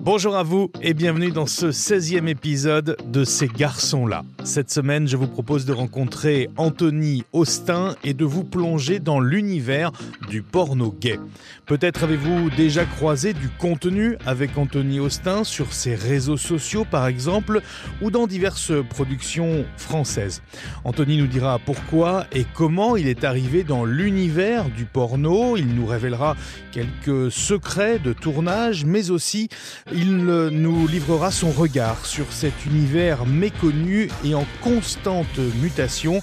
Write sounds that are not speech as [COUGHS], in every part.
Bonjour à vous et bienvenue dans ce 16e épisode de Ces garçons-là. Cette semaine, je vous propose de rencontrer Anthony Austin et de vous plonger dans l'univers du porno gay. Peut-être avez-vous déjà croisé du contenu avec Anthony Austin sur ses réseaux sociaux par exemple ou dans diverses productions françaises. Anthony nous dira pourquoi et comment il est arrivé dans l'univers du porno. Il nous révélera quelques secrets de tournage mais aussi il nous livrera son regard sur cet univers méconnu et en constante mutation,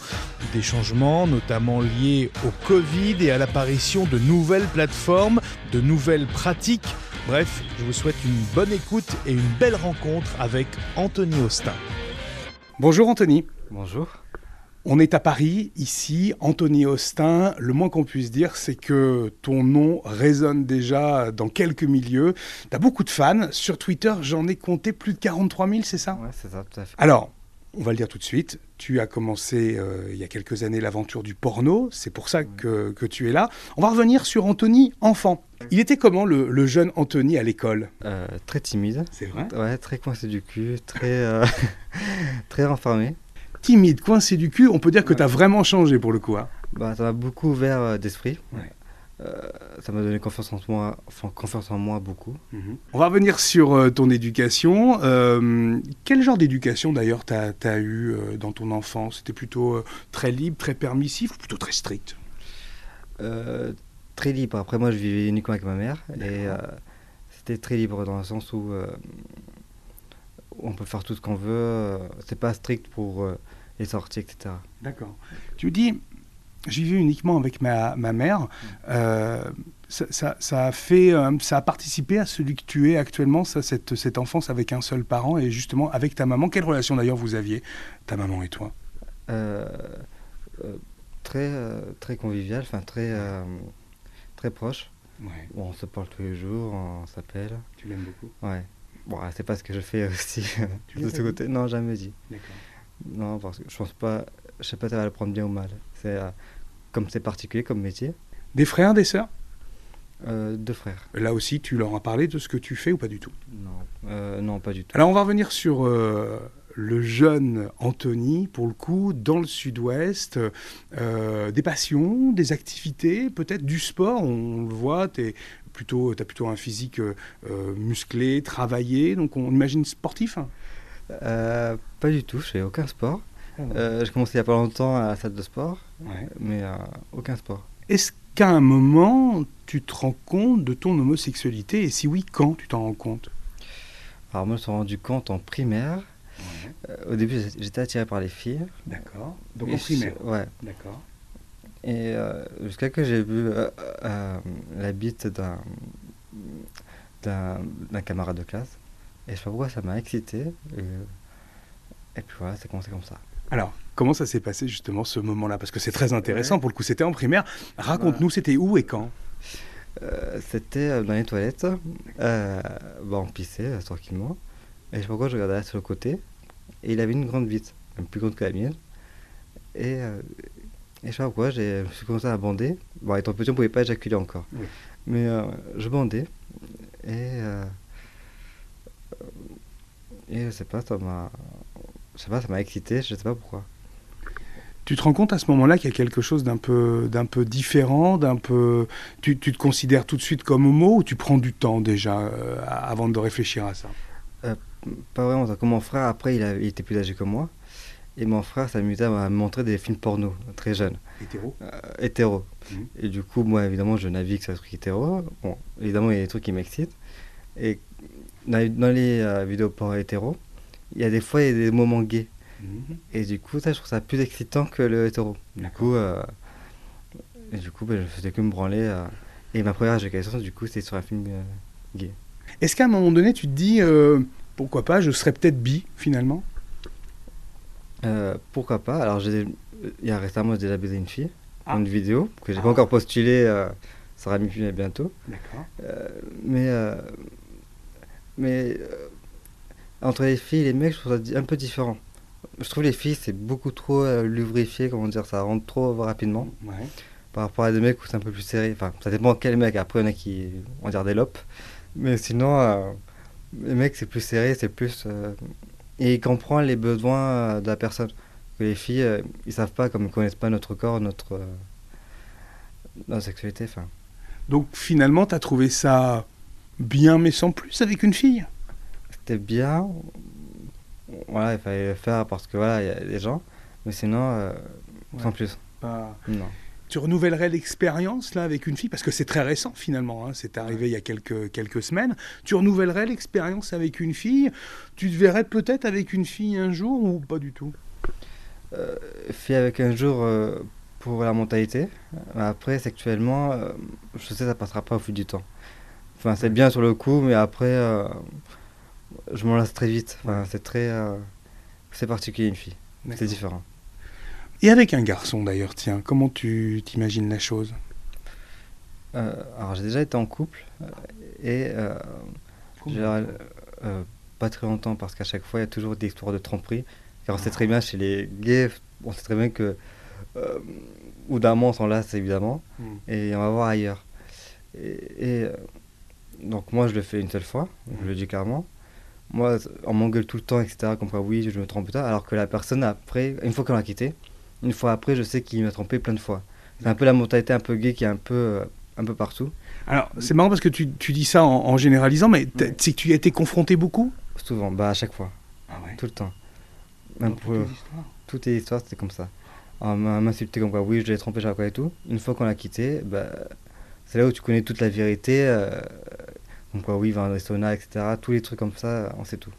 des changements notamment liés au Covid et à l'apparition de nouvelles plateformes, de nouvelles pratiques. Bref, je vous souhaite une bonne écoute et une belle rencontre avec Anthony Austin. Bonjour Anthony. Bonjour. On est à Paris, ici, Anthony Austin. Le moins qu'on puisse dire, c'est que ton nom résonne déjà dans quelques milieux. Tu as beaucoup de fans. Sur Twitter, j'en ai compté plus de 43 000, c'est ça? Ouais, c'est ça, tout à fait. Alors, on va le dire tout de suite. Tu as commencé euh, il y a quelques années l'aventure du porno. C'est pour ça que, que, tu es là. On va revenir sur Anthony enfant. Il était comment le, le jeune Anthony à l'école? Euh, Très timide. C'est vrai? Ouais, très coincé du cul, très, euh, [LAUGHS] très renfermé timide, coincé du cul, on peut dire que tu as vraiment changé pour le coup. Hein? Bah, ça m'a beaucoup ouvert euh, d'esprit. Euh, ça m'a donné confiance en moi, enfin, confiance en moi beaucoup. Mhm. On va revenir sur euh, ton éducation. quel genre d'éducation d'ailleurs tu as, eu dans ton enfance? C'était plutôt très libre, très permissif ou plutôt très strict? Très libre. Après moi je vivais uniquement avec ma mère et c'était très libre dans le sens où on peut faire tout ce qu'on veut. C'est pas strict pour les sorties, etc. D'accord. Tu dis, j'y vais uniquement avec ma, ma mère. Euh, ça, ça, a fait, euh, ça a participé à celui que tu es actuellement, ça, cette, cette enfance avec un seul parent et justement avec ta maman. Quelle relation d'ailleurs vous aviez, ta maman et toi? Euh, Très, très convivial, enfin très, très proche. Ouais. on se parle tous les jours, on s'appelle. Tu l'aimes beaucoup? Ouais. Bon, c'est pas ce que je fais aussi [LAUGHS] de ce côté. Non, jamais dit. D'accord. Non, parce que je pense pas. Je sais pas si ça va le prendre bien ou mal. C'est euh, comme c'est particulier comme métier. Des frères, des sœurs? Euh, Deux frères. Là aussi, tu leur as parlé de ce que tu fais ou pas du tout? Non, euh, non, pas du tout. Alors, on va revenir sur le jeune Anthony, pour le coup, dans le sud-ouest. des passions, des activités, peut-être du sport. On, le voit, tu plutôt, as plutôt un physique musclé, travaillé. Donc, on imagine sportif euh, pas du tout, je fais aucun sport. Euh, j'ai commencé il n'y a pas longtemps à la salle de sport, mais euh, aucun sport. Est-ce qu'à un moment, tu te rends compte de ton homosexualité Et si oui, quand tu t'en rends compte? Alors moi, je me suis rendu compte en primaire. au début, j'étais attiré par les filles. D'accord. Donc en primaire Ouais. D'accord. Et jusqu'à que j'ai vu la bite d'un camarade de classe. Et je sais pas pourquoi ça m'a excité. Et, puis voilà, c'est commencé comme ça. Alors, comment ça s'est passé justement ce moment-là? Parce que c'est très intéressant. Pour le coup, c'était en primaire. Raconte-nous, c'était où et quand? Euh, C'était euh, dans les toilettes. Euh, bah, on pissait tranquillement. Et je sais pas pourquoi je regardais sur le côté. Et il avait une grande bite, même plus grande que la mienne. Et, et je sais pas pourquoi, je suis commencé à bander. Bon, étant petit, on pouvait pas éjaculer encore. Mais je bandais. Et et je sais pas, ça m'a. Je sais pas, ça m'a excité, je sais pas pourquoi. Tu te rends compte à ce moment-là qu'il y a quelque chose d'un peu, d'un peu différent, d'un peu. Tu, tu, te considères tout de suite comme homo ou tu prends du temps déjà euh, avant de réfléchir à ça? Euh, Pas vraiment. Comme mon frère, après, il, a, il, était plus âgé que moi. Et mon frère s'amusait à me montrer des films porno très jeune. Hétéro? Euh, Hétéro. Mmh. Et du coup, moi, évidemment, je navigue sur le truc hétéro. Bon, évidemment, il y a des trucs qui m'excitent. Et dans, les vidéos pour hétéro, il y a des fois il y a des moments gays. Mhm. Et du coup, ça, je trouve ça plus excitant que le hétéro. Du coup, euh, et du coup ben, je faisais que me branler. Euh, et ma première éjaculation, du coup, c'était sur un film gay. Est-ce qu'à un moment donné, tu te dis, pourquoi pas, je serais peut-être bi finalement? Pourquoi pas? Alors, il y a récemment, j'ai déjà baisé une fille, ah. une vidéo, que j'ai n'ai pas ah. encore postulé, ça sera mis bientôt. D'accord. mais mais euh, entre les filles et les mecs, je trouve ça un peu différent. Je trouve les filles, c'est beaucoup trop euh, lubrifié, comment dire, ça rentre trop rapidement. Par rapport à des mecs où c'est un peu plus serré. Enfin, ça dépend quel mec. Après, il y en a qui, on dire, des lopes. Mais sinon, euh, Les mecs, c'est plus serré, c'est plus. euh, Et il comprend les besoins de la personne. Que les filles, ils savent pas, comme ils connaissent pas notre corps, notre, notre sexualité. Enfin, Donc finalement, tu as trouvé ça bien, mais sans plus avec une fille? C'était bien. Voilà, il fallait le faire parce que voilà, il y a des gens. Mais sinon, euh, sans plus. Pas- Non. Tu renouvellerais l'expérience là avec une fille? Parce que c'est très récent finalement, hein, c'est arrivé il y a quelques, quelques semaines. Tu renouvellerais l'expérience avec une fille? Tu te verrais peut-être avec une fille un jour ou pas du tout? Euh, fait avec un jour euh, pour la mentalité. Après, sexuellement, euh, je sais, ça passera pas au fil du temps. Enfin, c'est bien sur le coup, mais après, je m'en lasse très vite. Enfin, c'est très. euh, c'est particulier une fille. C'est différent. Et avec un garçon d'ailleurs, tiens, comment tu t'imagines la chose? Euh, alors, j'ai déjà été en couple euh, et euh, pas très longtemps parce qu'à chaque fois, il y a toujours des histoires de tromperie. Car on sait très bien chez les gays, on sait très bien que. Ou d'un moment, on s'en lasse évidemment. Mm. et on va voir ailleurs. Et, et, donc moi je le fais une seule fois, je le dis clairement. Moi on m'engueule tout le temps, etc. Comme quoi oui, je me trompe tard, alors que la personne après, une fois qu'on l'a quitté, une fois après, je sais qu'il m'a trompé plein de fois. C'est un peu la mentalité un peu gay qui est un peu, euh, un peu partout, Alors c'est marrant parce que tu, tu dis ça en, en généralisant, mais Ouais. c'est que tu y as été confronté beaucoup? Souvent, bah à chaque fois, Ah ouais. tout le temps. Même pour, histoires. toutes les histoires, c'était comme ça. On m'a m'insulté comme quoi oui, je l'ai trompé, pas quoi et tout. Une fois qu'on l'a quitté, bah, c'est là où tu connais toute la vérité. euh, comme quoi oui, les saunas, etc. Tous les trucs comme ça, on sait tout.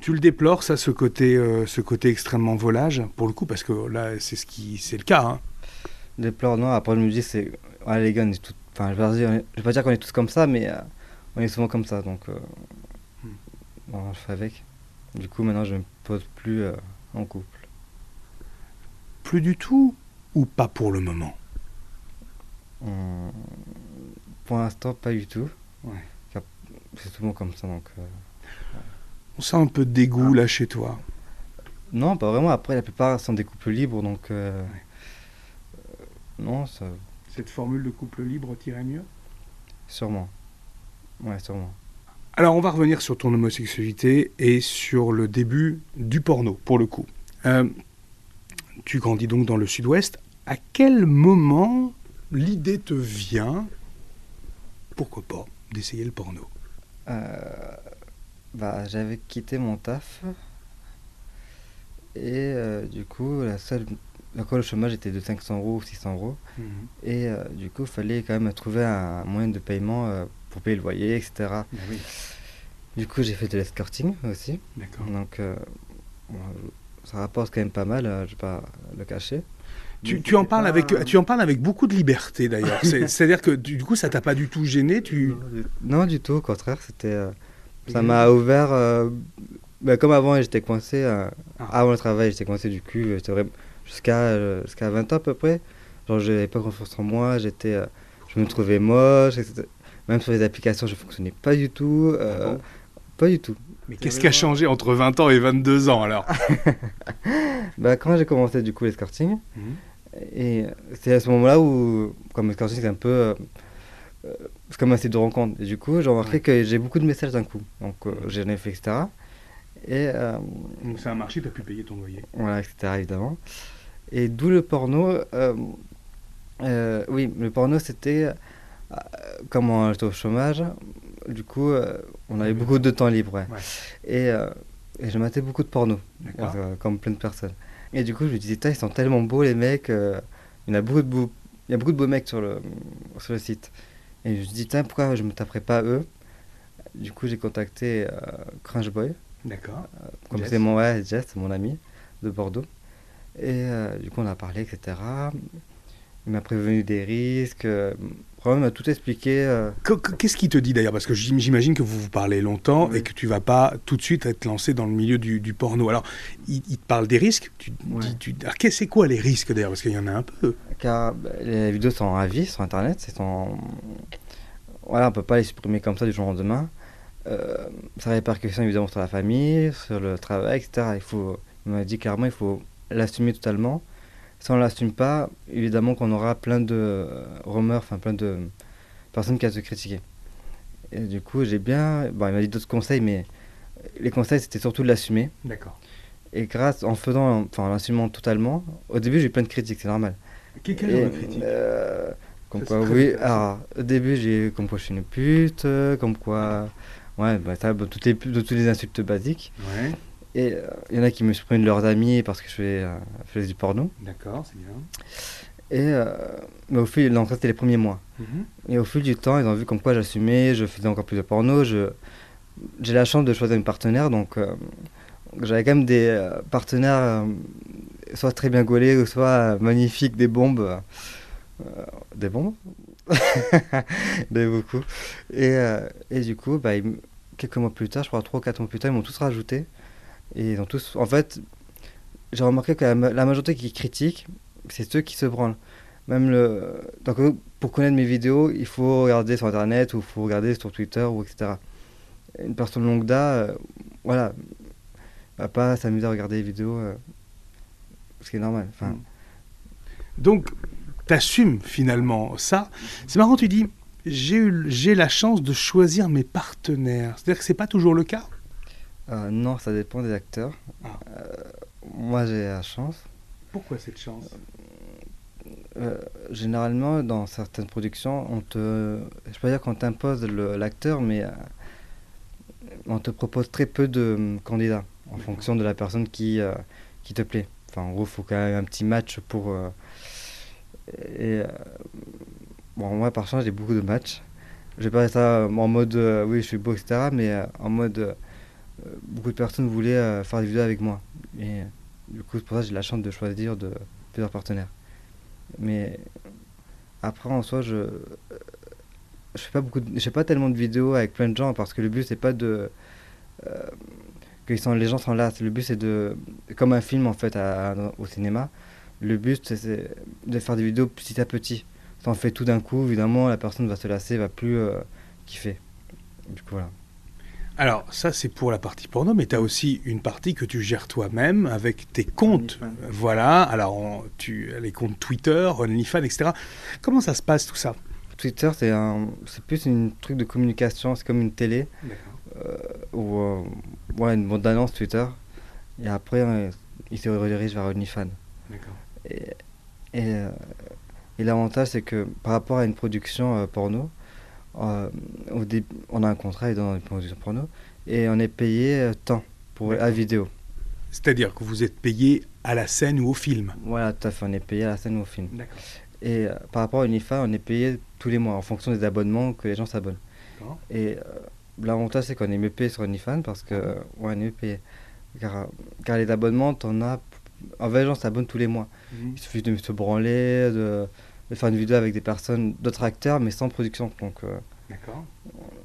Tu le déplores, ça, ce côté, euh, ce côté extrêmement volage, pour le coup, parce que là, c'est ce qui, c'est le cas. hein. Pleurs, non, après je me dis, c'est. Ouais, les gars, on est tous. Enfin, je vais pas dire, qu'on est tous comme ça, mais euh, on est souvent comme ça, donc. euh, Hmm. bon, je fais avec. Du coup, maintenant, je me pose plus euh, en couple. Plus du tout ou pas pour le moment? Hum, Pour l'instant, pas du tout. Ouais. C'est souvent comme ça, donc. euh, On sent un peu de dégoût là chez toi. Non, pas vraiment. Après, la plupart sont des couples libres, donc. euh, euh, non, ça. Cette formule de couple libre tirait mieux? Sûrement. Ouais, sûrement. Alors, on va revenir sur ton homosexualité et sur le début du porno, pour le coup. Euh, tu grandis donc dans le sud-ouest. À quel moment l'idée te vient, pourquoi pas, d'essayer le porno? Euh, bah, j'avais quitté mon taf. Et euh, du coup, la seule. Le chômage était de 500 euros ou 600 euros. Et euh, du coup, il fallait quand même trouver un moyen de paiement euh, pour payer le loyer, etc. Oui, Du coup, j'ai fait de l'escorting aussi. d'accord. Donc, euh, bon, ça rapporte quand même pas mal, euh, je vais pas le cacher. Tu, tu en parles pas- avec, tu en parles avec beaucoup de liberté d'ailleurs. C'est- [LAUGHS] C'est-à-dire que du coup, ça t'a pas du tout gêné. Tu... Non, du tout, au contraire, c'était. euh, ça m'a ouvert. euh, bah, comme avant, j'étais coincé. euh, Ah. Avant le travail, j'étais coincé du cul. Jusqu'à euh, jusqu'à 20 ans à peu près. Genre, j'avais pas confiance en moi. J'étais. euh, je me trouvais moche. etc. Même sur les applications, je fonctionnais pas du tout. Ah bon? pas du tout. Mais qu'est-ce qui a changé entre 20 ans et 22 ans alors [LAUGHS] Bah, quand j'ai commencé du coup l'escorting, Mhm. et c'est à ce moment-là où, comme l'escorting, c'est un peu. euh, c'est comme un site de rencontre. Et du coup, j'ai remarqué Ouais. que j'ai beaucoup de messages d'un coup. Donc, euh, j'en ai fait, etc. Et euh, Donc ça a marché, tu as pu payer ton loyer. voilà, etc. évidemment. Et d'où le porno. euh, oui, le porno, c'était. comme on était au chômage, du coup, euh, on avait Ouais. beaucoup de temps libre. ouais. Ouais. Et, euh, et je matais beaucoup de porno. Euh, comme plein de personnes. Et du coup, je me disais, ils sont tellement beaux les mecs. il, y en a beaucoup de beaux, il y a beaucoup de beaux mecs sur le, sur le site. Et je me dis, pourquoi je me taperais pas eux? Du coup, j'ai contacté Crunch Boy. D'accord. Comme c'est mon, ouais, Jess, mon ami de Bordeaux. Et du coup, on a parlé, etc. Il m'a prévenu des risques. euh, vraiment, il m'a tout expliqué. euh, Que- que- Qu'est-ce qui te dit d'ailleurs? Parce que j'im- j'imagine que vous vous parlez longtemps Oui. et que tu vas pas tout de suite être lancé dans le milieu du, du porno. Alors, il, il te parle des risques? Tu, Ouais. tu- alors, qu'est- c'est quoi les risques d'ailleurs? Parce qu'il y en a un peu. car bah, les vidéos sont à vie sur Internet. C'est sont... Voilà, on peut pas les supprimer comme ça du jour au lendemain. Euh, ça a répercussions évidemment sur la famille, sur le travail, etc. Il, faut, il m'a dit clairement il faut l'assumer totalement. Si on l'assume pas, évidemment qu'on aura plein de euh, rumeurs, enfin plein de personnes qui vont se critiquer. Et du coup, j'ai bien. Bon, il m'a dit d'autres conseils, mais les conseils, c'était surtout de l'assumer. D'accord. Et grâce, en faisant, enfin, en l'assumant totalement, au début, j'ai eu plein de critiques, c'est normal. Quel genre de critique euh, Comme Ça, quoi, oui. Alors, au début, j'ai comme quoi je suis une pute, euh, comme quoi. Ouais, bah, ça, bah, toutes, les, toutes les insultes basiques. Ouais, Et euh, il y en a qui me prennent leurs amis parce que je fais, euh, je fais du porno. d'accord, c'est bien. Et, euh, mais au fil, donc ça c'était les premiers mois. Mhm. Et au fil du temps, ils ont vu comme quoi j'assumais, je faisais encore plus de porno. Je, j'ai la chance de choisir une partenaire, donc euh, j'avais quand même des euh, partenaires, euh, soit très bien gaulés, ou soit euh, magnifiques, des bombes. euh, euh, des bombes [LAUGHS] Des beaucoup. Et, euh, et du coup, bah, quelques mois plus tard, je crois 3 ou 4 mois plus tard, ils m'ont tous rajouté. Et ils tous. En fait, j'ai remarqué que la, ma- la majorité qui critique, c'est ceux qui se branlent. Même le. Donc, euh, pour connaître mes vidéos, il faut regarder sur internet ou il faut regarder sur Twitter ou etc. Une personne lambda, euh, voilà, va pas s'amuser à regarder les vidéos, euh, ce qui est normal. Enfin, Mm. Donc, tu assumes finalement ça. C'est marrant, tu dis, j'ai eu- j'ai la chance de choisir mes partenaires. C'est-à-dire que c'est pas toujours le cas? Euh, non, ça dépend des acteurs. Ah. Euh, moi, j'ai la chance. Pourquoi cette chance? Euh, généralement, dans certaines productions, on te, je peux dire qu'on t'impose l'acteur, mais on te propose très peu de candidats en fonction de la personne qui, qui te plaît. Enfin, en gros, il faut quand même un petit match pour. et bon, moi, par chance, j'ai beaucoup de matchs. Je vais pas dire ça en mode euh, oui, je suis beau, etc., mais euh, en mode beaucoup de personnes voulaient euh, faire des vidéos avec moi. Et euh, du coup, c'est pour ça que j'ai la chance de choisir de plusieurs partenaires. Mais après, en soi, je fais pas beaucoup, de- je fais pas tellement de vidéos avec plein de gens parce que le but c'est pas de euh, que sont, les gens s'en lassent. Le but c'est de comme un film en fait au cinéma. Le but c'est- de faire des vidéos petit à petit. Si on fait tout d'un coup, évidemment, la personne va se lasser, va plus euh, kiffer. Du coup, voilà. Alors, ça, c'est pour la partie porno, mais tu as aussi une partie que tu gères toi-même avec tes comptes. OnlyFans. Voilà, alors on- tu, les comptes Twitter, OnlyFans, etc. Comment ça se passe tout ça? Twitter, c'est un, c'est plus une truc de communication, c'est comme une télé. euh, ou euh, ouais, une bande d'annonce Twitter. Et après, euh, il se redirige vers OnlyFans. D'accord. Et, et, euh, et l'avantage, c'est que par rapport à une production euh, porno, euh, on a un contrat dans une production porno et on est payé euh, temps pour la vidéo. C'est-à-dire que vous êtes payé à la scène ou au film. Voilà, tout à fait, on est payé à la scène ou au film. Et euh, par rapport à OnlyFans, on est payé tous les mois en fonction des abonnements que les gens s'abonnent. Et euh, l'avantage, c'est qu'on est mieux payé sur OnlyFans parce que, ouais, on est mieux payé. Car, car les abonnements, t'en as. En fait, les gens s'abonnent tous les mois. Il suffit de se branler, de, de faire une vidéo avec des personnes, d'autres acteurs, mais sans production. Donc, euh, D'accord.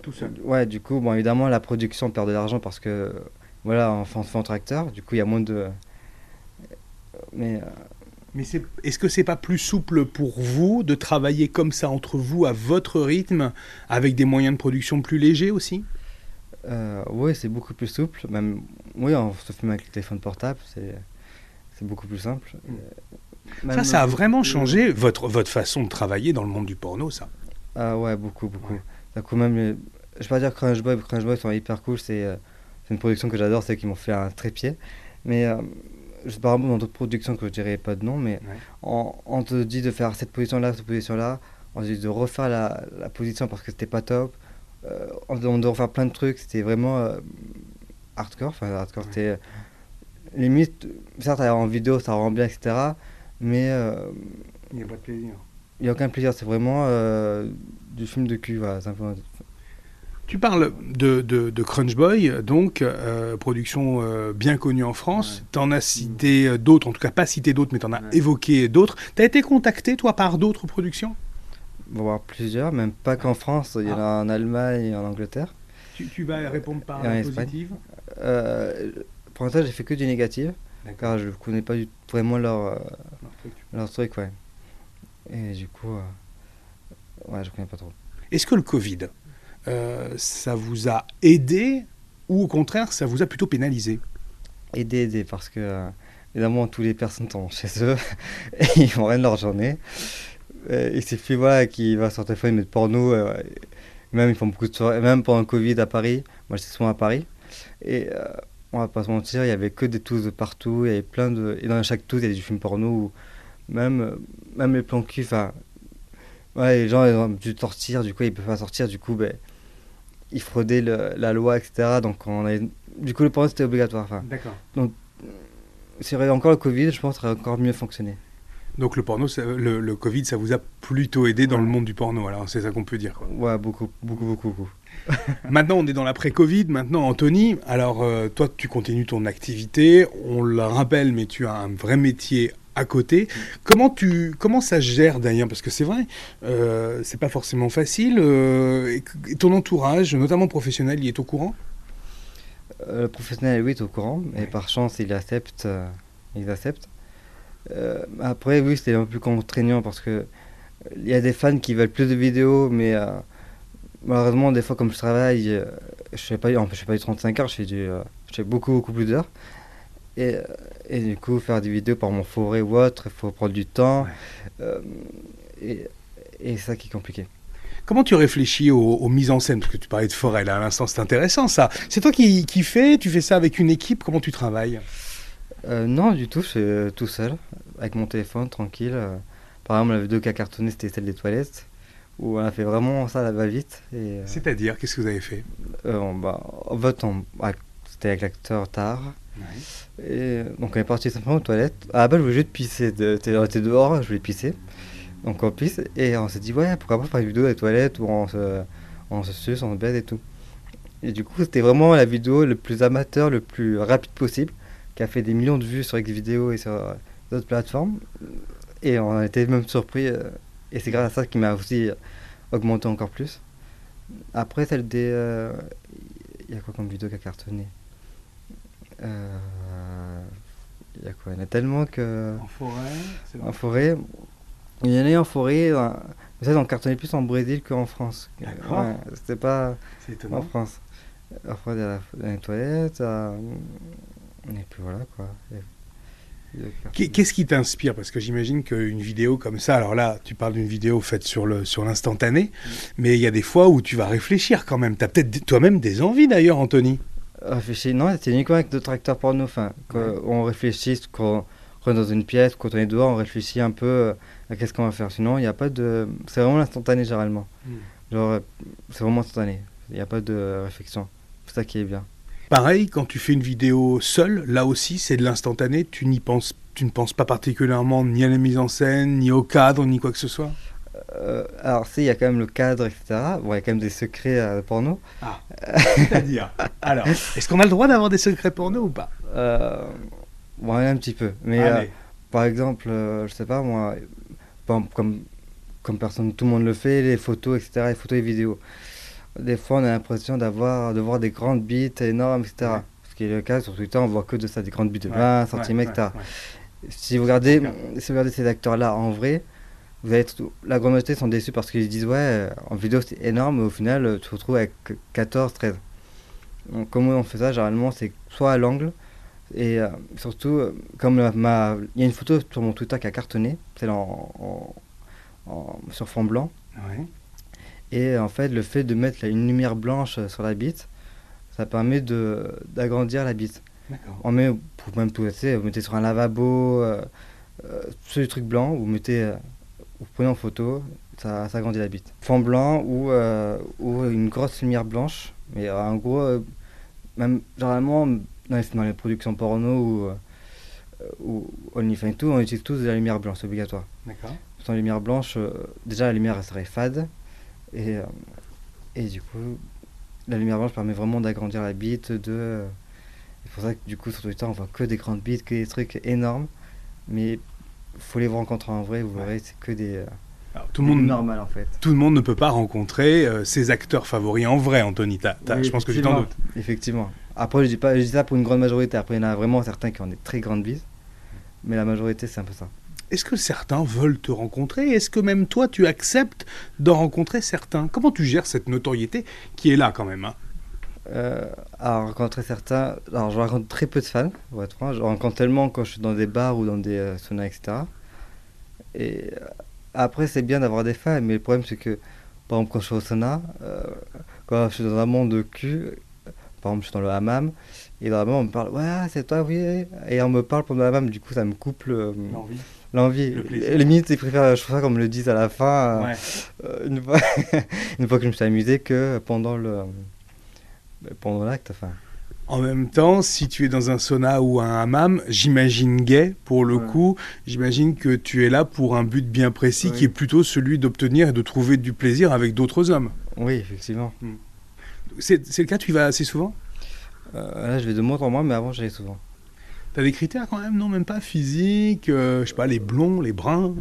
Tout seul. ouais, du coup, bon, évidemment, la production perd de l'argent parce que, voilà, on fait, on fait entre acteurs. Du coup, il y a moins de. Mais euh, Mais c'est- est-ce que c'est pas plus souple pour vous de travailler comme ça entre vous à votre rythme, avec des moyens de production plus légers aussi? Euh, oui, c'est beaucoup plus souple. Même, oui, on se filme avec le téléphone portable, c'est c'est beaucoup plus simple. Mm. Ça, ça a vraiment changé votre, votre façon de travailler dans le monde du porno, ça. Ah ouais, beaucoup, beaucoup. Ouais. Du coup, même, les- je vais pas dire Crunch Boy, Crunch Boy sont hyper cool, c'est euh, une production que j'adore, c'est qu'ils m'ont fait un trépied. Mais euh, je sais pas dans d'autres productions que je dirais pas de nom, mais Ouais. on, on te dit de faire cette position-là, cette position-là, on te dit de refaire la, la position parce que c'était pas top. Euh, on te demande de refaire plein de trucs, c'était vraiment euh, hardcore, enfin hardcore, c'était limite, certes en vidéo ça rend bien, etc. Mais euh, Il n'y a pas de plaisir. il n'y a aucun plaisir, c'est vraiment euh, du film de cul, voilà, simplement. Tu parles de, de, de Crunch Boy, donc euh, production euh, bien connue en France. Ouais. Tu en as cité euh, d'autres, en tout cas pas cité d'autres, mais tu en as Ouais. évoqué d'autres. Tu as été contacté, toi, par d'autres productions? On va voir plusieurs, même pas qu'en France, il y en a en Allemagne et en Angleterre. tu, tu vas répondre par la positive? Euh, pour l'instant, j'ai fait que du négatif, car je connais pas du, vraiment leur, euh, leur truc, ouais. Et du coup, euh, ouais, je connais pas trop. Est-ce que le Covid, euh, ça vous a aidé ou au contraire, ça vous a plutôt pénalisé? Aider, aider, parce que, euh, évidemment, tous les personnes sont chez eux [LAUGHS] et ils font rien de leur journée. Euh, il suffit, voilà, qu'ils vont sur téléphone, ils mettent porno, euh, Même ils font beaucoup de soirées, même pendant le Covid à Paris. Moi j'étais souvent à Paris. Et on va pas se mentir, il y avait que des tous de partout. Il y avait plein de. Et dans chaque tous, il y avait du film porno. Ou même, même les plans cul. Enfin, ouais, les gens ils ont dû sortir, du coup ils peuvent pas sortir. Du coup, ben, ils fraudaient le- la loi, etc. Donc on avait- du coup le porno c'était obligatoire. D'accord. s'il y aurait encore le Covid, je pense que ça aurait encore mieux fonctionné. Donc le porno, ça- le, le Covid, ça vous a plutôt aidé dans le monde du porno. Alors c'est ça qu'on peut dire. quoi. Ouais, beaucoup, beaucoup, beaucoup, beaucoup. [LAUGHS] [LAUGHS] Maintenant, on est dans l'après-Covid. Maintenant, Anthony, alors euh, toi, tu continues ton activité. On le rappelle, mais tu as un vrai métier à côté. Comment tu, comment ça gère d'ailleurs? Parce que c'est vrai, euh, c'est pas forcément facile. euh, et, et ton entourage, notamment professionnel, il est au courant? Euh, le professionnel, oui, est au courant, Ouais. par chance, il accepte. ils acceptent. Euh, après, oui, c'était un peu plus contraignant parce que euh, il y a des fans qui veulent plus de vidéos, mais euh, malheureusement, des fois, comme je travaille, euh, je fais pas, je fais pas du 35 heures, je fais, du, euh, je fais beaucoup, beaucoup plus d'heures. Et, euh, et du coup, faire des vidéos par mon forêt ou autre, il faut prendre du temps. Ouais. Euh, et ça qui est compliqué. Comment tu réfléchis aux, aux mises en scène? Parce que tu parlais de forêt là à l'instant, c'est intéressant ça. C'est toi qui, qui fais Tu fais ça avec une équipe Comment tu travailles? Euh, non, du tout, je fais euh, tout seul, avec mon téléphone, tranquille. euh. Par exemple, la vidéo qui a cartonné, c'était celle des toilettes, où on a fait vraiment ça à la va-vite. Et, euh, C'est-à-dire, qu'est-ce que vous avez fait? on, bah, en fait, on- ah, c'était avec l'acteur Tar. Et euh, donc, on est parti simplement aux toilettes. À la base, je voulais juste pisser. de- t'es- dehors, je voulais pisser. Donc, on pisse, et on s'est dit, ouais, pourquoi pas faire une vidéo des toilettes où on se, on se suce, on se baise et tout. Et du coup, c'était vraiment la vidéo le plus amateur, le plus rapide possible, qui a fait des millions de vues sur Xvideo et sur euh, d'autres plateformes. Et on a été même surpris. euh, et c'est grâce à ça qui m'a aussi augmenté encore plus. Après, celle des. euh, Il y a quoi comme vidéo qui a cartonné? Euh, Il y a quoi? Il y en a tellement que. En forêt En forêt. Il y en a eu en forêt. euh, Mais ça, on cartonnait plus en Brésil qu'en France. D'accord. Ouais, C'était pas C'est en étonnant. France. En France, il y a la- euh, Et puis voilà quoi. Qu'est-ce qui t'inspire? Parce que j'imagine qu'une vidéo comme ça, alors là, tu parles d'une vidéo faite sur le sur l'instantané, mais il y a des fois où tu vas réfléchir quand même. Tu as peut-être toi-même des envies d'ailleurs, Anthony. Réfléchir, non, c'est uniquement avec d'autres acteurs porno. Enfin, quand Ouais. on réfléchit, quand on est dans une pièce, quand on est dehors, on réfléchit un peu euh, à qu'est-ce qu'on va faire. Sinon, il n'y a pas de. C'est vraiment instantané généralement. Hmm. Genre, euh, c'est vraiment instantané. Il n'y a pas de réflexion. C'est ça qui est bien. Pareil, quand tu fais une vidéo seule, là aussi, c'est de l'instantané. Tu n'y penses, tu ne penses pas particulièrement ni à la mise en scène, ni au cadre, ni quoi que ce soit. Euh, alors, si, il y a quand même le cadre, etc. Bon, il y a quand même des secrets la porno. C'est-à-dire, alors, est-ce qu'on a le droit d'avoir des secrets porno ou pas? Euh, bon, un petit peu. Mais euh, par exemple, euh, je sais pas moi, comme, comme personne, tout le monde le fait, les photos, etc., les photos et vidéos. Des fois, on a l'impression d'avoir, de voir des grandes bites énormes, etc. Ouais. Ce qui est le cas sur Twitter, on voit que de ça, des grandes bites de Ouais, 20 ouais, cm, etc. Si vous regardez, si vous regardez ces acteurs-là en vrai, vous allez être- la grande majorité sont déçus parce qu'ils se disent ouais, en vidéo c'est énorme, mais au final tu te retrouves avec 14, 13. Donc comment on fait ça? Généralement c'est soit à l'angle et euh, surtout euh, comme il y a une photo sur mon Twitter qui a cartonné, celle en, en- en- sur fond blanc. Ouais. Et en fait, le fait de mettre là, une lumière blanche euh, sur la bite, ça permet d'agrandir la bite. On met, pour même tout, sais, vous mettez sur un lavabo, euh, euh, sur du truc blanc, vous mettez, euh, vous prenez en photo, ça, ça agrandit la bite. Fond blanc ou, euh, ou une grosse lumière blanche, mais en gros, même généralement dans les, dans les productions porno ou, ou OnlyFans et tout, on utilise tous de la lumière blanche, c'est obligatoire. D'accord. Sans lumière blanche, déjà la lumière elle serait fade, et, euh, et du coup, la lumière blanche permet vraiment d'agrandir la bite, de... C'est pour ça que du coup sur Twitter on voit que des grandes bites, que des trucs énormes, mais faut les rencontrer en vrai, vous verrez, c'est que des... euh, Alors, tout le monde, normal en fait. tout le monde ne peut pas rencontrer euh, ses acteurs favoris en vrai, Anthony. Oui, je pense que tu t'en doutes. effectivement. Après je dis, pas, je dis ça pour une grande majorité, après il y en a vraiment certains qui ont des très grandes bites, mais la majorité c'est un peu ça. Est-ce que certains veulent te rencontrer? Est-ce que même toi, tu acceptes d'en rencontrer certains? Comment tu gères cette notoriété qui est là quand même hein? Euh, à rencontrer certains. Alors, je rencontre très peu de fans, pour être franc. Je rencontre tellement quand je suis dans des bars ou dans des euh, saunas, etc. Et euh, après, c'est bien d'avoir des fans, mais le problème, c'est que par exemple, quand je suis au sauna, euh, quand je suis dans un monde de cul, par exemple, je suis dans le hammam, et dans le hammam, on me parle, ouais, c'est toi, oui, et on me parle pendant le hammam, du coup, ça me coupe le- L'envie. L'envie. Le. Limite, ils préfèrent, je préfère qu'on me le dise à la fin, euh, Ouais. euh, une, fois, [LAUGHS] une fois que je me suis amusé, que pendant le pendant l'acte, enfin. En même temps, si tu es dans un sauna ou un hammam, j'imagine gay, pour le Ouais. coup, j'imagine que tu es là pour un but bien précis Oui. qui est plutôt celui d'obtenir et de trouver du plaisir avec d'autres hommes. Oui, effectivement. C'est c'est le cas, tu y vas assez souvent? Euh, là, je vais de moins en moins, mais avant, j'allais souvent. T'as des critères quand même, non Même pas physique, euh, je sais pas, les blonds, les bruns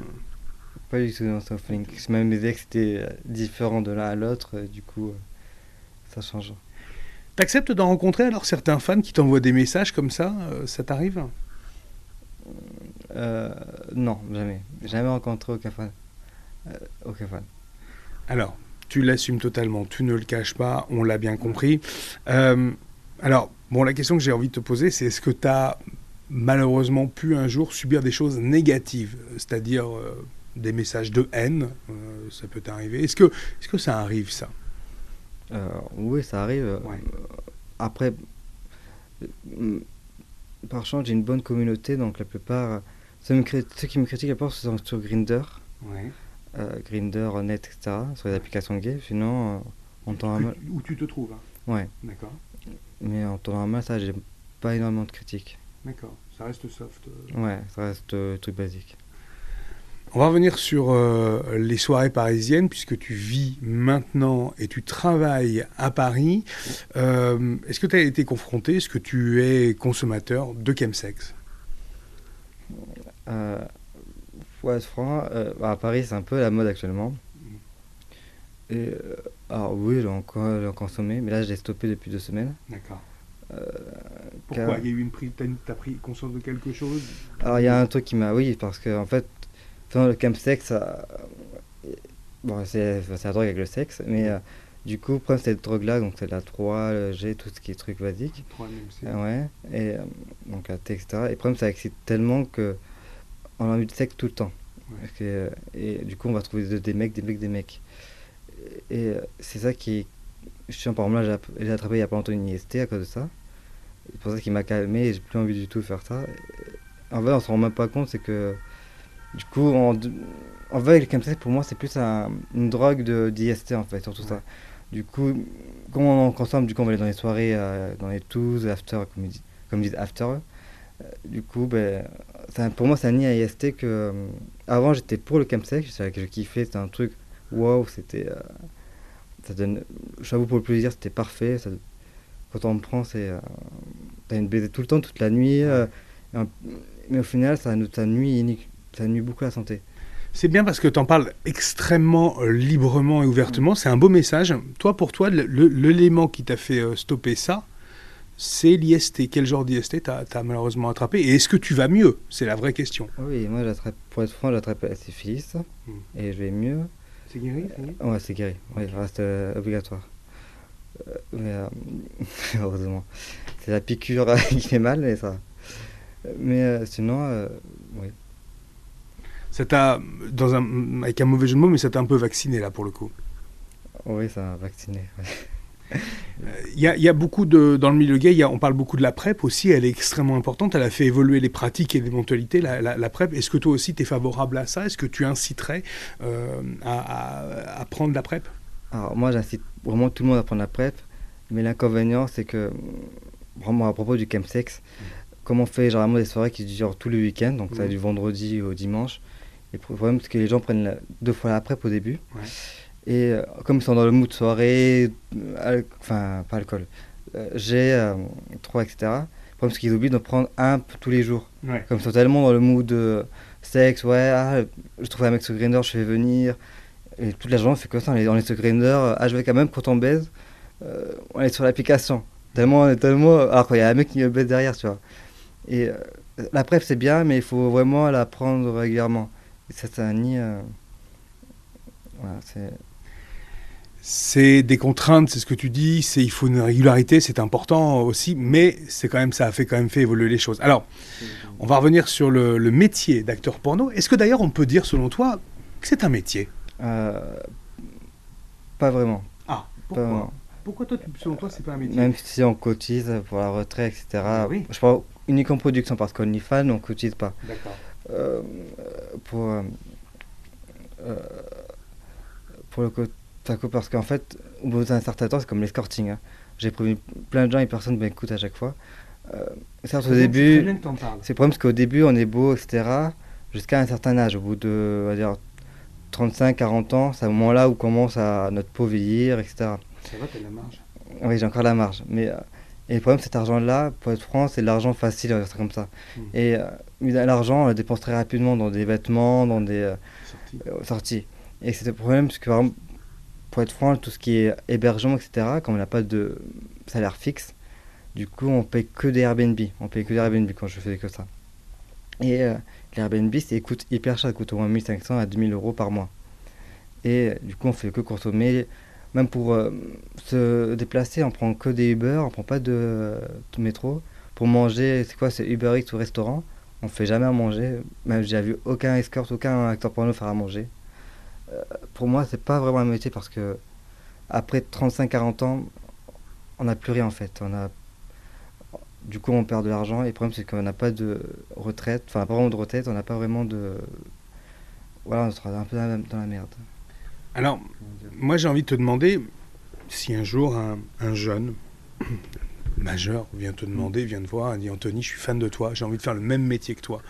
Pas du tout dans ce feeling. Même mes ex étaient euh, différents de l'un à l'autre, euh, du coup, euh, ça change. T'acceptes d'en rencontrer alors certains fans qui t'envoient des messages comme ça Ça t'arrive? Non, jamais. Jamais rencontré aucun fan. Aucun fan. Alors, tu l'assumes totalement, tu ne le caches pas, on l'a bien compris. Alors, bon, la question que j'ai envie de te poser, c'est est-ce que tu as malheureusement pu un jour subir des choses négatives, c'est-à-dire euh, des messages de haine euh, Ça peut t'arriver. Est-ce que, est que ça arrive, ça? Euh, oui, ça arrive. Ouais. Après, euh, par chance, j'ai une bonne communauté, donc la plupart. Ceux, me cri- ceux qui me critiquent, la plupart, sont sur Grinder, Ouais. Grinder, Net, etc., sur les applications gay. Sinon, euh, en temps normal. Où tu te trouves hein? Ouais, D'accord. mais en temps normal, ça, j'ai pas énormément de critiques. D'accord. Ça reste soft. euh. Ouais, ça reste euh, truc basique. On va revenir sur euh, les soirées parisiennes, puisque tu vis maintenant et tu travailles à Paris. Euh, est-ce que tu as été confronté, est-ce que tu es consommateur de chemsex? Euh, être franc, à Paris, c'est un peu la mode actuellement. Et, alors oui, j'ai encore, j'en consommé, mais là, j'ai stoppé depuis deux semaines. D'accord. Euh, Pourquoi Il y a eu une prise, t'as, as pris conscience de quelque chose Alors, il y a un truc qui m'a... Oui, parce que, en fait, dans le chemsex, ça... Bon, c'est, c'est la drogue avec le sexe, mais euh, du coup, c'est cette drogue-là, donc c'est la 3, le G, tout ce qui est truc basique. Ah Ouais, et euh, donc la T, etc. Et problème, ça excite tellement que on a envie de sexe tout le temps. Ouais. Euh, et du coup, on va trouver des, des mecs, des mecs, des mecs. Et euh, c'est ça qui est chiant. Par exemple, là, j'ai attrapé il y a pas longtemps une IST à cause de ça. C'est pour ça qu'il m'a calmé et j'ai plus envie du tout de faire ça. Et en fait, on se rend même pas compte, c'est que du coup, en, en fait, le chemsex, pour moi, c'est plus un- une drogue de- d'IST en fait, surtout Ouais. ça. Du coup, quand on en consomme, du coup, on va aller dans les soirées, euh, dans les twos, after, comme ils disent, comme ils disent after. Euh, du coup, ben, c'est pour moi, c'est un nid à IST que. euh, avant, j'étais pour le chemsex, savais que je kiffais, c'était un truc, waouh, c'était. euh, ça donne. J'avoue, pour le plaisir, c'était parfait. ça- quand on me prend, c'est. euh, T'as une baiser tout le temps, toute la nuit. euh, un- mais au final, ça, nuit, ça nuit beaucoup à la santé. C'est bien parce que tu en parles extrêmement euh, librement et ouvertement. C'est un beau message. Toi, pour toi, l'élément qui t'a fait euh, stopper ça, c'est l'IST. Quel genre d'IST t'as as malheureusement attrapé Et est-ce que tu vas mieux? C'est la vraie question. Oui, moi, pour être franc, j'attrape la syphilis Mm. et je vais mieux. C'est guéri Ouais, c'est guéri. Oui, ça reste euh, obligatoire. Euh, mais euh, [LAUGHS] heureusement. C'est la piqûre euh, [LAUGHS] qui fait mal, mais ça. Mais euh, sinon, euh, oui. Ça t'a, dans un, avec un mauvais jeu de mots, mais ça t'a un peu vacciné là pour le coup. Oui, ça m'a vacciné. ouais. Il y, a- il y a beaucoup de, dans le milieu gay, y a- on parle beaucoup de la PrEP aussi, elle est extrêmement importante, elle a fait évoluer les pratiques et les mentalités, la, la- la PrEP. Est-ce que toi aussi tu es favorable à ça? Est-ce que tu inciterais euh, à, à- à prendre la PrEP? Alors, moi, j'incite vraiment tout le monde à prendre la PrEP, mais l'inconvénient, c'est que, vraiment, à propos du chemsex, comme on fait généralement des soirées qui durent tout le week-end, donc ça va Mhm. du vendredi au dimanche, et le problème, c'est que les gens prennent la- deux fois la PrEP au début. Ouais. Et euh, comme ils sont dans le mood soirée, euh, enfin, pas alcool, euh, j'ai euh, 3, etc. Le problème, c'est qu'ils oublient de prendre un tous les jours. Ouais. Comme ils sont tellement dans le mood euh, sexe, ouais, ah, je trouve un mec sur Grindr, je fais venir. Et toute la journée, fait que ça, on est, on est sur je vais quand même, quand on baise, euh, on est sur l'application. Tellement, tellement. Alors qu'il y a un mec qui me baise derrière, tu vois. Et euh, la PrEP, c'est bien, mais il faut vraiment la prendre régulièrement. C'est un nid. euh, c'est. C'est des contraintes, c'est ce que tu dis, c'est il faut une régularité, c'est important aussi, mais c'est quand même ça a fait quand même fait évoluer les choses. Alors, on va revenir sur le, métier d'acteur porno. Est-ce que d'ailleurs on peut dire selon toi que c'est un métier? Euh, Pas vraiment. Ah, Pas pourquoi vraiment. Pourquoi toi, selon toi, c'est pas un métier Même si on cotise pour la retraite, etc. Ah oui. Je parle uniquement production parce qu'on y fan, on cotise pas. D'accord. Euh, pour, euh, euh, pour le côté. Parce qu'en fait, au bout d'un certain temps, c'est comme l'escorting. hein. J'ai prévenu plein de gens et personne ne m'écoute à chaque fois. Euh, certes, au début, c'est le problème, parce qu'au début, on est beau, etc. Jusqu'à un certain âge. Au bout de, on va dire, 35, 40 ans, c'est à ce moment-là où commence à notre peau vieillir, etc. Ça va, t'as de la marge? Oui, j'ai encore la marge. Mais, euh, et le problème, cet argent-là, pour être franc, c'est de l'argent facile, comme ça. Mm. Et euh, l'argent, on le dépense très rapidement dans des vêtements, dans des euh, Sorti. euh, sorties. Et c'était le problème, parce que pour être franc, tout ce qui est hébergement, etc., quand on n'a pas de salaire fixe, du coup, on paye que des Airbnb. On paye que des Airbnb quand je faisais que ça. Et euh, les Airbnb, c'est coûte hyper cher, ça coûte au moins 1500 à 2000 euros par mois. Et du coup, on fait que consommer. Même pour euh, se déplacer, on prend que des Uber, on prend pas de, métro. Pour manger, c'est quoi C'est Uber Eats au restaurant? On fait jamais à manger. Même j'ai vu aucun escort, aucun acteur porno faire à manger. Euh, pour moi, c'est pas vraiment un métier parce que après 35-40 ans, on n'a plus rien en fait. Du coup, on perd de l'argent et le problème c'est qu'on n'a pas de retraite, enfin pas vraiment de retraite, on n'a pas vraiment de, voilà, on sera un peu dans la, merde. Alors, moi, j'ai envie de te demander si un jour un, un jeune [COUGHS] majeur vient te demander, vient te voir, dit Anthony, je suis fan de toi, j'ai envie de faire le même métier que toi.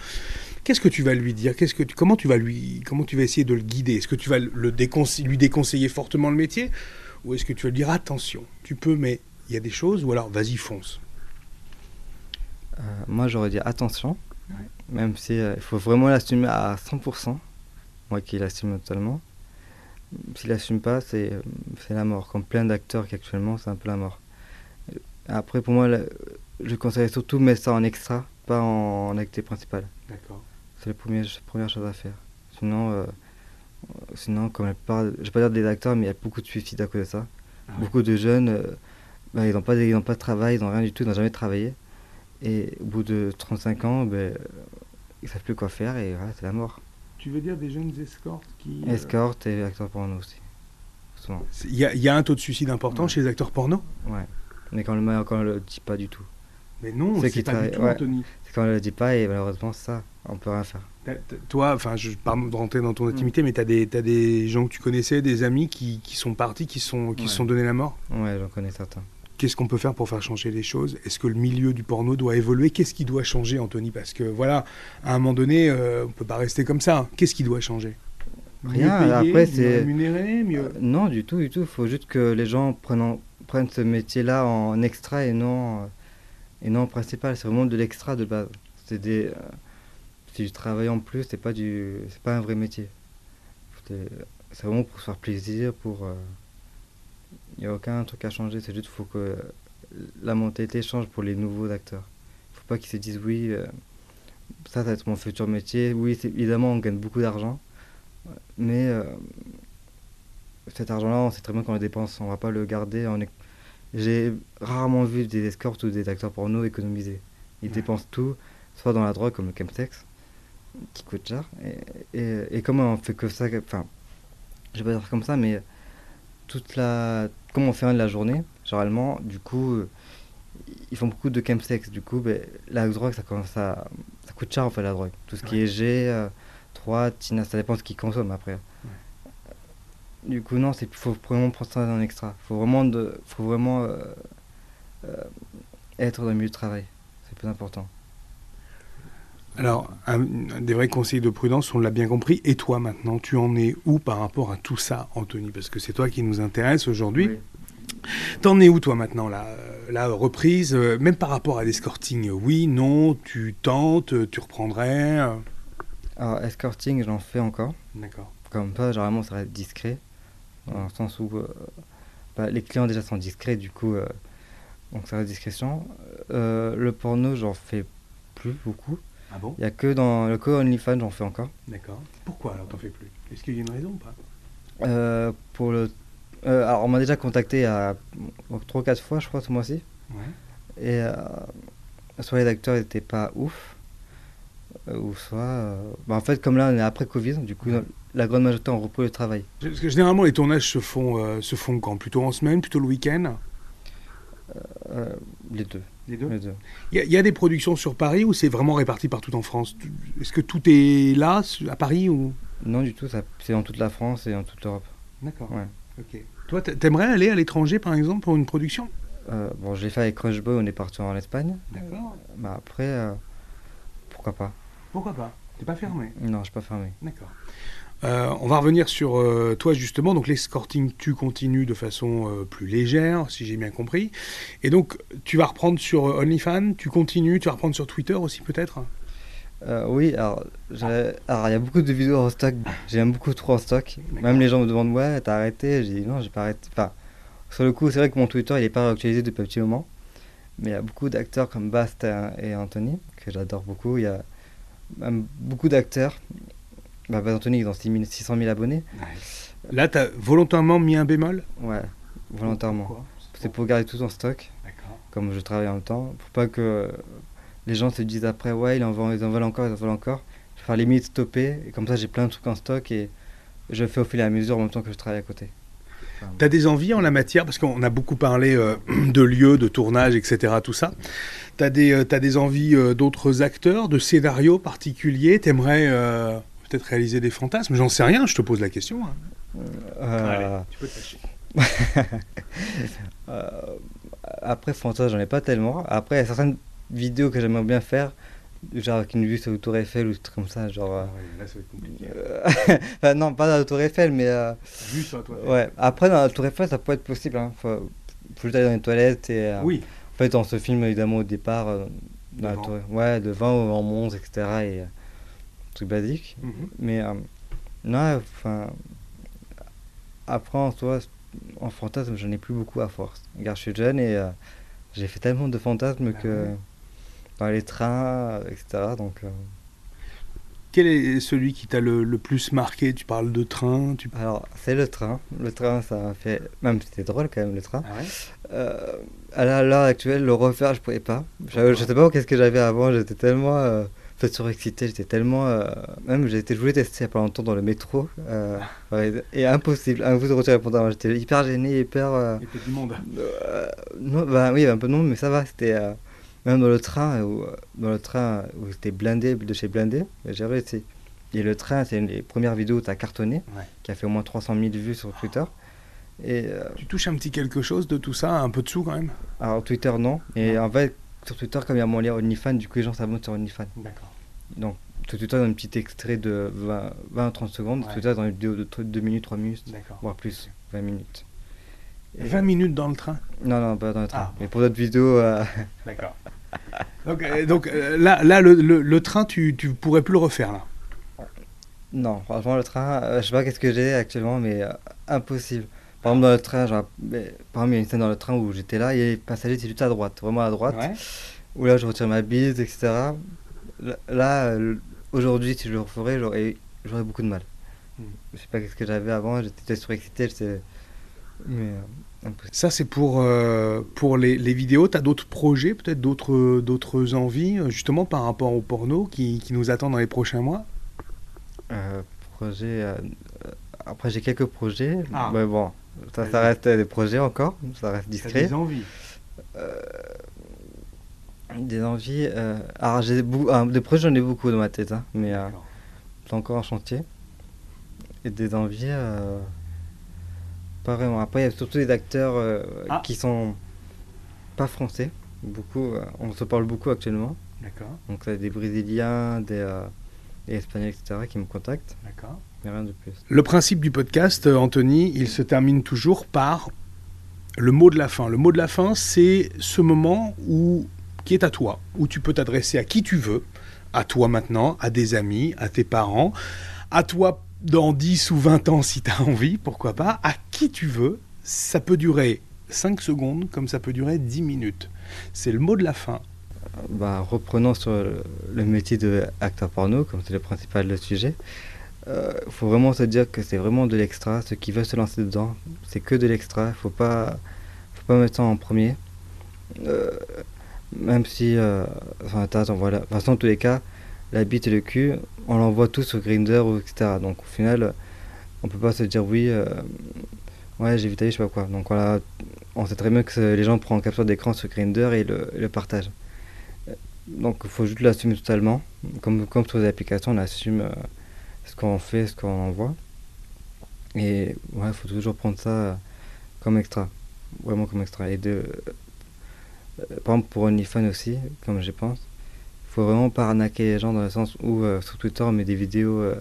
Qu'est-ce que tu vas lui dire? Qu'est-ce que tu- comment tu vas lui, comment tu vas essayer de le guider? Est-ce que tu vas le lui déconseiller fortement le métier, ou est-ce que tu vas lui dire attention, tu peux, mais il y a des choses, ou alors vas-y fonce. Euh, moi, j'aurais dit attention, Ouais. même si euh, il faut vraiment l'assumer à 100%. Moi qui l'assume totalement. S'il l'assume pas, c'est euh, la mort. Comme plein d'acteurs qui actuellement, c'est un peu la mort. Après, pour moi, le- je conseille surtout de mettre ça en extra, pas en, en principale. D'accord. C'est la première, première chose à faire. Sinon, euh, sinon comme la plupart, je vais pas dire des acteurs, mais il y a beaucoup de suicides à cause de ça. Ah ouais. Beaucoup de jeunes, euh, bah, ils n'ont pas, de- ils n'ont pas de travail, ils n'ont rien du tout, ils n'ont jamais travaillé. Et au bout de 35 ans, ben, euh, ils savent plus quoi faire et voilà, c'est la mort. Tu veux dire des jeunes escortes qui. Escorte et acteur porno aussi. Il y, a- il y a un taux de suicide important Ouais. chez les acteurs porno? Ouais. Mais quand on quand on le dit pas du tout. Mais non, C'est pas du tout, ouais. Anthony. C'est quand on le dit pas et malheureusement, ça, on peut rien faire. Toi, enfin, je pardon de rentrer dans ton intimité, mais tu as des, t'as des gens que tu connaissais, des amis qui, qui sont partis, qui, sont, qui Ouais. sont donné la mort? Ouais, j'en connais certains. Qu'est-ce qu'on peut faire pour faire changer les choses? Est-ce que le milieu du porno doit évoluer? Qu'est-ce qui doit changer, Anthony? Parce que voilà, à un moment donné, euh, on peut pas rester comme ça. Qu'est-ce qui doit changer? Rien, Mieux payé, après, c'est- rémunéré, mieux. Euh, non, du tout, du tout. Il faut juste que les gens prennent, en- prennent ce métier-là en extra et non, euh, et non en principal. C'est vraiment de l'extra de base. C'est des, euh, c'est du travail en plus. C'est pas du, c'est pas un vrai métier. C'est c'est vraiment pour se faire plaisir. Pour, il n'y a aucun truc à changer. C'est juste faut que la mentalité change pour les nouveaux acteurs. Il faut pas qu'ils se disent oui, euh, ça, ça va être mon futur métier. Oui, évidemment, on gagne beaucoup d'argent, mais euh, cet argent-là, on sait très bien qu'on le dépense, on va pas le garder. J'ai rarement vu des escortes ou des acteurs porno économiser. Ils Ouais. dépensent tout, soit dans la drogue comme le chemsex, qui coûte cher. Et, et, et comme on fait que ça, enfin, je vais pas dire comme ça, mais toute la, comme on fait rien de la journée, généralement, du coup, euh, ils font beaucoup de chemsex. Du coup, ben, la drogue, ça commence à, ça coûte cher en fait la drogue. Tout ce qui est G, euh, 3, Tina, ça dépend de ce qu'ils consomment après. Du coup, non, il faut vraiment prendre ça en extra. Il faut vraiment, de, faut vraiment euh, euh, être dans le milieu de travail. C'est plus important. Alors, un, des vrais conseils de prudence, on l'a bien compris. Et toi, maintenant, tu en es où par rapport à tout ça, Anthony? Parce que c'est toi qui nous intéresse aujourd'hui. T'en es où, toi, maintenant, La reprise, euh, même par rapport à l'escorting? Oui, non, tu tentes, tu reprendrais euh, Alors, escorting, j'en fais encore. D'accord. Comme ça, généralement, ça reste discret. Dans le sens où euh, bah, les clients déjà sont discrets, du coup, donc ça reste discrétion. Le porno, j'en fais plus beaucoup. Ah bon Il n'y a que dans le co OnlyFans, j'en fais encore. D'accord. Pourquoi alors t'en fais plus? Est-ce qu'il y a une raison ou pas? Euh, pour le... euh, alors, on m'a déjà contacté à 3-4 fois, je crois, ce mois-ci. Ouais. Et euh, soit les acteurs n'étaient pas ouf, euh, ou soit. bah, en fait, comme là, on est après Covid, du coup, la grande majorité ont repris le travail. Parce que généralement, les tournages se font, euh, se font quand? Plutôt en semaine, plutôt le week-end? Euh, les deux. Les deux. Il y, a- il y a des productions sur Paris ou c'est vraiment réparti partout en France Est-ce que tout est là, à Paris ou? Non, du tout, c'est dans toute la France et dans toute l'Europe. D'accord. Ouais. Toi, t'a- t'aimerais aller à l'étranger, par exemple, pour une production? Euh, bon, je l'ai fait avec Crush Boy, on est parti en Espagne. D'accord. Bah, après, euh, pourquoi pas Pourquoi pas? T'es pas fermé? Non, je suis pas fermé. D'accord. Euh, on va revenir sur euh, toi justement. Donc l'escorting, tu continues de façon euh, plus légère, si j'ai bien compris. Et donc tu vas reprendre sur OnlyFans, tu continues, tu vas reprendre sur Twitter aussi peut-être? Oui, alors il y a beaucoup de vidéos en stock. J'aime beaucoup trop en stock. Même les gens me demandent ouais, t'as arrêté? J'ai dit non, j'ai pas arrêté. Enfin, sur le coup, c'est vrai que mon Twitter il est pas actualisé depuis un petit moment. Mais il y a beaucoup d'acteurs comme Bast et et Anthony que j'adore beaucoup. Il y a même beaucoup d'acteurs. Bah, Anthony ils ont 6 000 600 000 abonnés. Là, tu as volontairement mis un bémol? Ouais, volontairement. C'est pour garder tout en stock. Comme je travaille en même temps, pour pas que les gens se disent après, ouais, ils en veulent, ils en veulent encore, ils en veulent encore. Je vais faire limite stopper, et comme ça j'ai plein de trucs en stock et je fais au fil et à mesure en même temps que je travaille à côté. Tu as des envies en la matière? Parce qu'on a beaucoup parlé euh, [CLEARS THROAT] de lieux, de tournage, etc. Tout ça. Tu as, des, euh, t'as des envies euh, d'autres acteurs, de scénarios particuliers? Tu aimerais peut-être réaliser des fantasmes J'en sais rien, je te pose la question. hein. Euh, tu peux te lâcher. [LAUGHS] euh, après, Fantasme, j'en ai pas tellement. Après, il y a certaines vidéos que j'aimerais bien faire, genre avec une vue sur le Tour Eiffel ou des trucs comme ça. Genre, euh, là, ça va être compliqué. euh, [LAUGHS] enfin, non, pas dans le Tour Eiffel, mais. euh, Vu ça, toi. ouais, après, dans le Tour Eiffel, ça peut être possible. Hein. Faut, faut juste aller dans les toilettes et. euh, Oui. En fait, on se filme évidemment au départ, euh, dans la tour- ouais, devant, en monstre, etc. Et euh, truc basique. Mhm. Mais euh, non, enfin. Après, en soi, en fantasme, j'en ai plus beaucoup à force. Regarde, je suis jeune et euh, j'ai fait tellement de fantasmes Bah que. ouais. Dans les trains, etc. Donc. euh, Quel est celui qui t'a le, le plus marqué? Tu parles de train tu... Alors, c'est le train. Le train, ça m'a fait. Même c'était drôle quand même, le train. Ah ouais? Euh, à l'heure actuelle, le refaire, je pouvais pas. Je, je sais pas qu'est-ce que j'avais avant, j'étais tellement euh, fait surexcité, j'étais tellement. euh, même j'ai été, je voulais tester il a pas longtemps dans le métro. euh, ouais, et impossible, impossible de retirer. J'étais hyper gêné, hyper. euh, Il y a du monde. non, bah oui, un peu non, mais ça va, c'était. même dans le train, où, dans le train où c'était blindé, de chez blindé, j'ai réussi. Et le train, c'est une des premières vidéos où tu as cartonné, Ouais. qui a fait au moins 300 000 vues sur Twitter. Et Tu touches un petit quelque chose de tout ça, un peu de sous quand même? Alors Twitter, non. Et en fait, sur Twitter, comme il y a mon lien OnlyFans, du coup, les gens s'abonnent sur OnlyFans. D'accord. Donc, Twitter, dans un petit extrait de 20, 20 à 30 secondes. Ouais. Twitter, dans une vidéo de 2 minutes, 3 minutes, voire plus, 20 minutes. Et- 20 minutes dans le train Non, non, pas dans le train. Ah. Mais pour d'autres vidéos, euh, [LAUGHS] D'accord. donc euh, donc euh, là, là le, le- le train, tu, tu pourrais plus le refaire là non, franchement, le train, euh, je sais pas qu'est-ce que j'ai actuellement, mais euh, impossible. Par exemple, dans le train, genre, mais, par exemple, il y a une scène dans le train où j'étais là, et les passagers étaient juste à droite, vraiment à droite. Ouais. où là je retire ma bise, etc. Là, euh, aujourd'hui, si je le referais, j'aurais, j'aurais beaucoup de mal. Hmm. Je sais pas qu'est-ce que j'avais avant, j'étais surexcité, j'étais. Mais. euh. Ça, c'est pour, euh, pour les, les vidéos. Tu as d'autres projets, peut-être d'autres, d'autres envies, justement par rapport au porno qui, qui nous attend dans les prochains mois? Euh, projet. euh, après, j'ai quelques projets, Ah. mais bon, ça, ça reste des projets encore, ça reste discret. envies Des envies. euh, Alors, j'ai beaucoup, ah, des projets, j'en ai beaucoup dans ma tête, hein, mais euh, c'est encore en chantier. Et des envies. euh, Pas vraiment. Après, il y a surtout des acteurs euh, Ah. qui sont pas français. Beaucoup, euh, on se parle beaucoup actuellement. D'accord, Donc, il y a des Brésiliens, des, euh, des Espagnols, etc., qui me contactent, d'accord. mais rien de plus. Le principe du podcast, euh, Anthony, il se termine toujours par le mot de la fin. Le mot de la fin, c'est ce moment où, qui est à toi, où tu peux t'adresser à qui tu veux, à toi maintenant, à des amis, à tes parents, à toi dans 10 ou 20 ans si tu as envie, pourquoi pas, à qui tu veux. Ça peut durer 5 secondes comme ça peut durer 10 minutes. C'est le mot de la fin. Bah, reprenons sur le, métier d'acteur porno, comme c'est le principal le sujet. Il faut vraiment se dire que c'est vraiment de l'extra. Ceux qui veulent se lancer dedans, c'est que de l'extra. Faut pas, faut pas mettre ça en premier. Euh, même si, euh, enfin, attends, voilà. De toute façon, tous les cas, la bite et le cul, on l'envoie tous sur Grinder ou etc. Donc au final, on peut pas se dire oui, euh, ouais j'ai vu ta vie, je sais pas quoi. Donc voilà, on sait très bien que les gens prennent capture d'écran sur Grinder et le, partagent. Donc il faut juste l'assumer totalement. Comme, comme sur les applications, on assume euh, ce qu'on fait, ce qu'on envoie. Et ouais, il faut toujours prendre ça comme extra. Vraiment comme extra. Euh, par exemple pour OnlyFans aussi, comme je pense, il faut vraiment pas arnaquer les gens dans le sens où euh, sur Twitter on met des vidéos euh,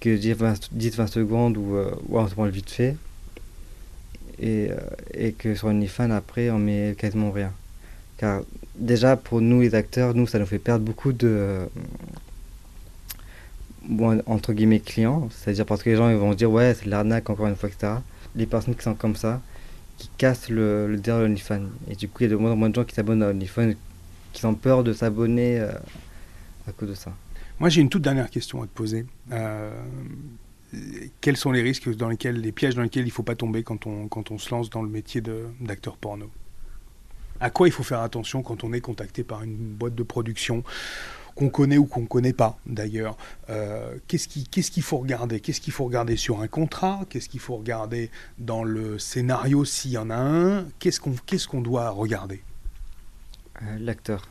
que 10-20 secondes ou, on se prend le vite fait. Et, et que sur OnlyFans après on met quasiment rien. Car déjà pour nous les acteurs, nous ça nous fait perdre beaucoup de bon, entre guillemets clients, c'est-à-dire parce que les gens ils vont dire ouais c'est de l'arnaque encore une fois etc. Les personnes qui sont comme ça, qui cassent le, le derrière. Et du coup il y a de moins en moins de gens qui s'abonnent à OnlyFans, qui ont peur de s'abonner euh, à cause de ça. Moi j'ai une toute dernière question à te poser. Euh, quels sont les risques dans lesquels, les pièges dans lesquels il ne faut pas tomber quand on, quand on se lance dans le métier d'acteur porno? À quoi il faut faire attention quand on est contacté par une boîte de production qu'on connaît ou qu'on ne connaît pas d'ailleurs. Euh, qu'est-ce qu'il qu faut regarder? Qu'est-ce qu'il faut regarder sur un contrat? Qu'est-ce qu'il faut regarder dans le scénario s'il y en a un? Qu'est-ce qu'on qu'est-ce qu'on doit regarder? Euh, L'acteur.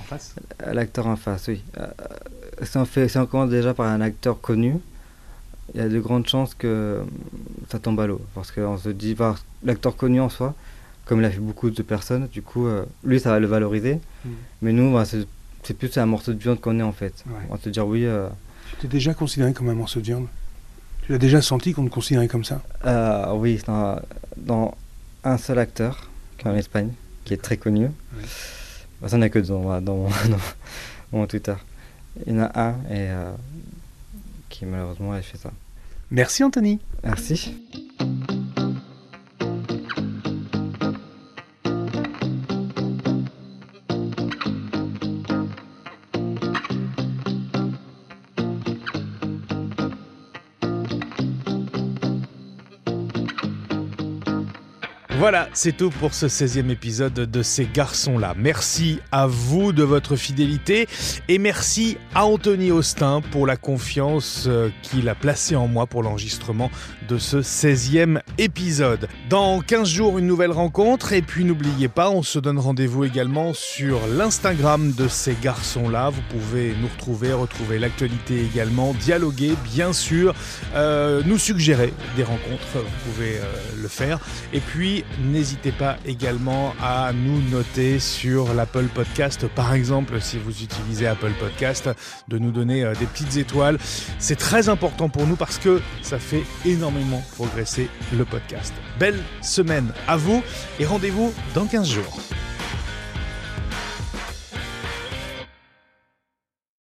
En face? Euh, L'acteur en face, oui. Euh, si, on fait, si on commence déjà par un acteur connu, il y a de grandes chances que ça tombe à l'eau. Parce qu'on se dit, bah, l'acteur connu en soi, comme il a fait beaucoup de personnes, du coup, euh, lui, ça va le valoriser. Mm. Mais nous, bah, c'est c'est plus un morceau de viande qu'on est en fait. Ouais. On va te dire oui. euh, Tu t'es déjà considéré comme un morceau de viande? Tu l'as déjà senti qu'on te considérait comme ça? Euh, oui, dans, dans un seul acteur, qui est en Espagne, qui est très connu. Bah, ça, il n'y en a que deux dans, dans, mon- [LAUGHS] dans mon Twitter. Il y en a un et, euh, qui malheureusement a fait ça. Merci Anthony. Merci. Voilà, c'est tout pour ce 16e épisode de Ces garçons-là. Merci à vous de votre fidélité et merci à Anthony Austin pour la confiance euh, qu'il a placée en moi pour l'enregistrement de ce 16e épisode. Dans 15 jours, une nouvelle rencontre et puis n'oubliez pas, on se donne rendez-vous également sur l'Instagram de Ces garçons-là. Vous pouvez nous retrouver, retrouver l'actualité également, dialoguer bien sûr, euh, nous suggérer des rencontres, vous pouvez euh, le faire. Et puis, n'hésitez pas également à nous noter sur l'Apple Podcast, par exemple, si vous utilisez Apple Podcast, de nous donner euh, des petites étoiles. C'est très important pour nous parce que ça fait énormément progresser le podcast. Belle semaine à vous et rendez-vous dans 15 jours.